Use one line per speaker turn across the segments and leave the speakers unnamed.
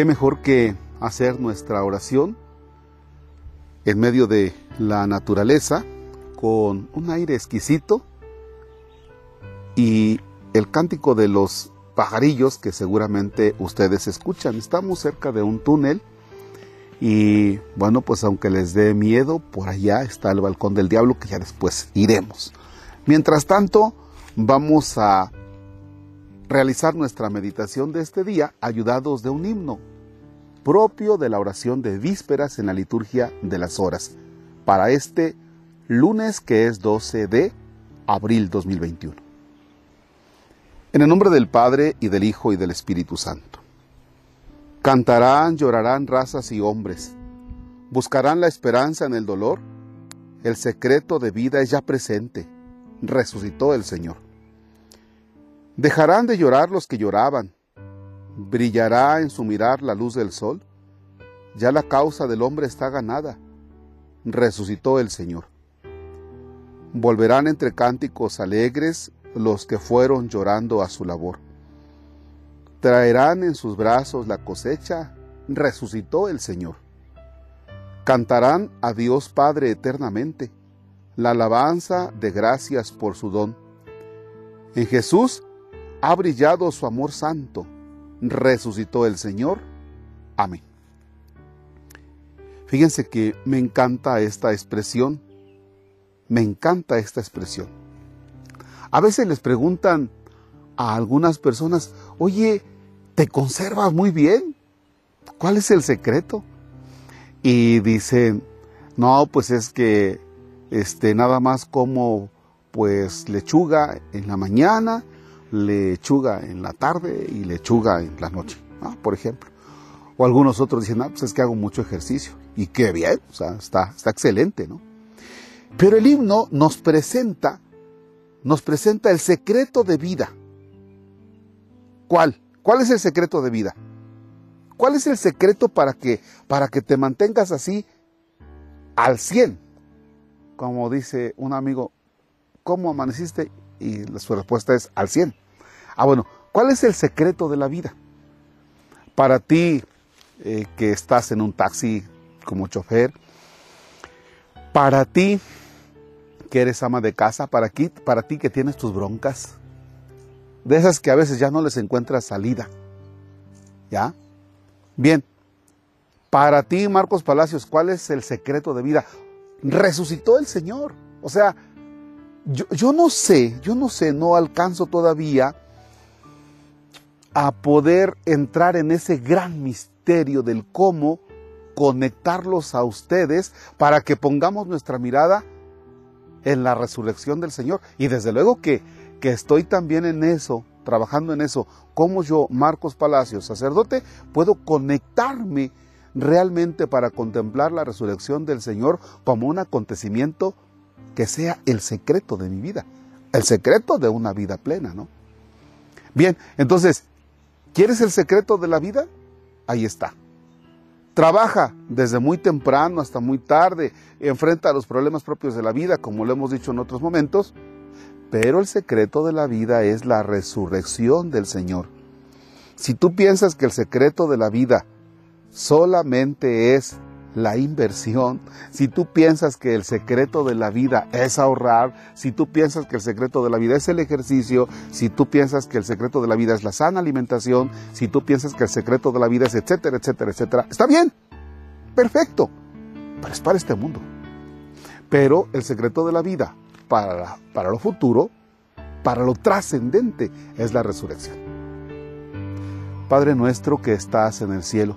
qué mejor que hacer nuestra oración en medio de la naturaleza con un aire exquisito y el cántico de los pajarillos que seguramente ustedes escuchan. Estamos cerca de un túnel y bueno, pues aunque les dé miedo, por allá está el balcón del diablo que ya después iremos. Mientras tanto, vamos a realizar nuestra meditación de este día ayudados de un himno propio de la oración de vísperas en la liturgia de las horas para este lunes que es 12 de abril 2021. En el nombre del Padre y del Hijo y del Espíritu Santo. Cantarán, llorarán razas y hombres, buscarán la esperanza en el dolor, el secreto de vida es ya presente, resucitó el Señor. Dejarán de llorar los que lloraban. Brillará en su mirar la luz del sol. Ya la causa del hombre está ganada. Resucitó el Señor. Volverán entre cánticos alegres los que fueron llorando a su labor. Traerán en sus brazos la cosecha. Resucitó el Señor. Cantarán a Dios Padre eternamente la alabanza de gracias por su don. En Jesús ha brillado su amor santo. Resucitó el Señor. Amén. Fíjense que me encanta esta expresión. Me encanta esta expresión. A veces les preguntan a algunas personas, oye, ¿te conservas muy bien? ¿Cuál es el secreto? Y dicen, no, pues es que este, nada más como pues lechuga en la mañana lechuga en la tarde y lechuga en la noche, por ejemplo. O algunos otros dicen, ah, pues es que hago mucho ejercicio. Y qué bien, o sea, está, está excelente, ¿no? Pero el himno nos presenta, nos presenta el secreto de vida. ¿Cuál? ¿Cuál es el secreto de vida? ¿Cuál es el secreto para que, para que te mantengas así al 100? Como dice un amigo, ¿cómo amaneciste? Y su respuesta es al 100. Ah, bueno, ¿cuál es el secreto de la vida? Para ti eh, que estás en un taxi como chofer, para ti que eres ama de casa, para, aquí, para ti que tienes tus broncas, de esas que a veces ya no les encuentras salida. ¿Ya? Bien, para ti, Marcos Palacios, ¿cuál es el secreto de vida? Resucitó el Señor. O sea, yo, no sé, yo no sé, no alcanzo todavía a poder entrar en ese gran misterio del cómo conectarlos a ustedes para que pongamos nuestra mirada en la resurrección del Señor. Y desde luego que, que estoy también en eso, trabajando en eso, como yo, Marcos Palacios, sacerdote, puedo conectarme realmente para contemplar la resurrección del Señor como un acontecimiento que sea el secreto de mi vida, el secreto de una vida plena, ¿no? Bien, entonces, ¿Quieres el secreto de la vida? Ahí está. Trabaja desde muy temprano hasta muy tarde, enfrenta los problemas propios de la vida, como lo hemos dicho en otros momentos, pero el secreto de la vida es la resurrección del Señor. Si tú piensas que el secreto de la vida solamente es la inversión, si tú piensas que el secreto de la vida es ahorrar, si tú piensas que el secreto de la vida es el ejercicio, si tú piensas que el secreto de la vida es la sana alimentación, si tú piensas que el secreto de la vida es etcétera, etcétera, etcétera, está bien, perfecto, pero es para este mundo. Pero el secreto de la vida para, para lo futuro, para lo trascendente, es la resurrección. Padre nuestro que estás en el cielo,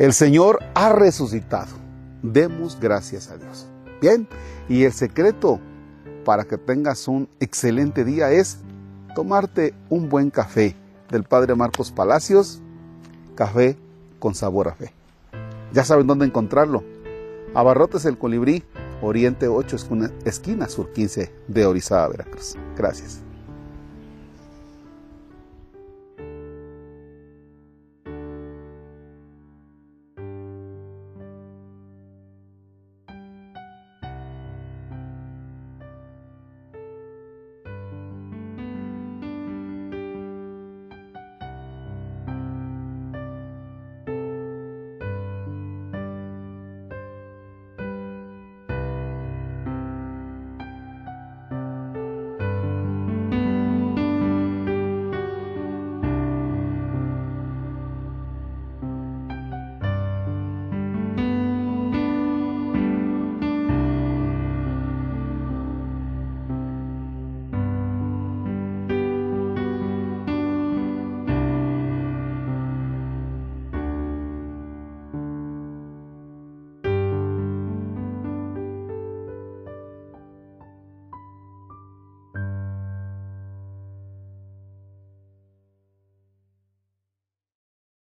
El Señor ha resucitado. Demos gracias a Dios. Bien, y el secreto para que tengas un excelente día es tomarte un buen café del Padre Marcos Palacios, café con sabor a fe. Ya saben dónde encontrarlo. Abarrotes el Colibrí, Oriente 8, esquina, sur 15 de Orizaba, Veracruz. Gracias.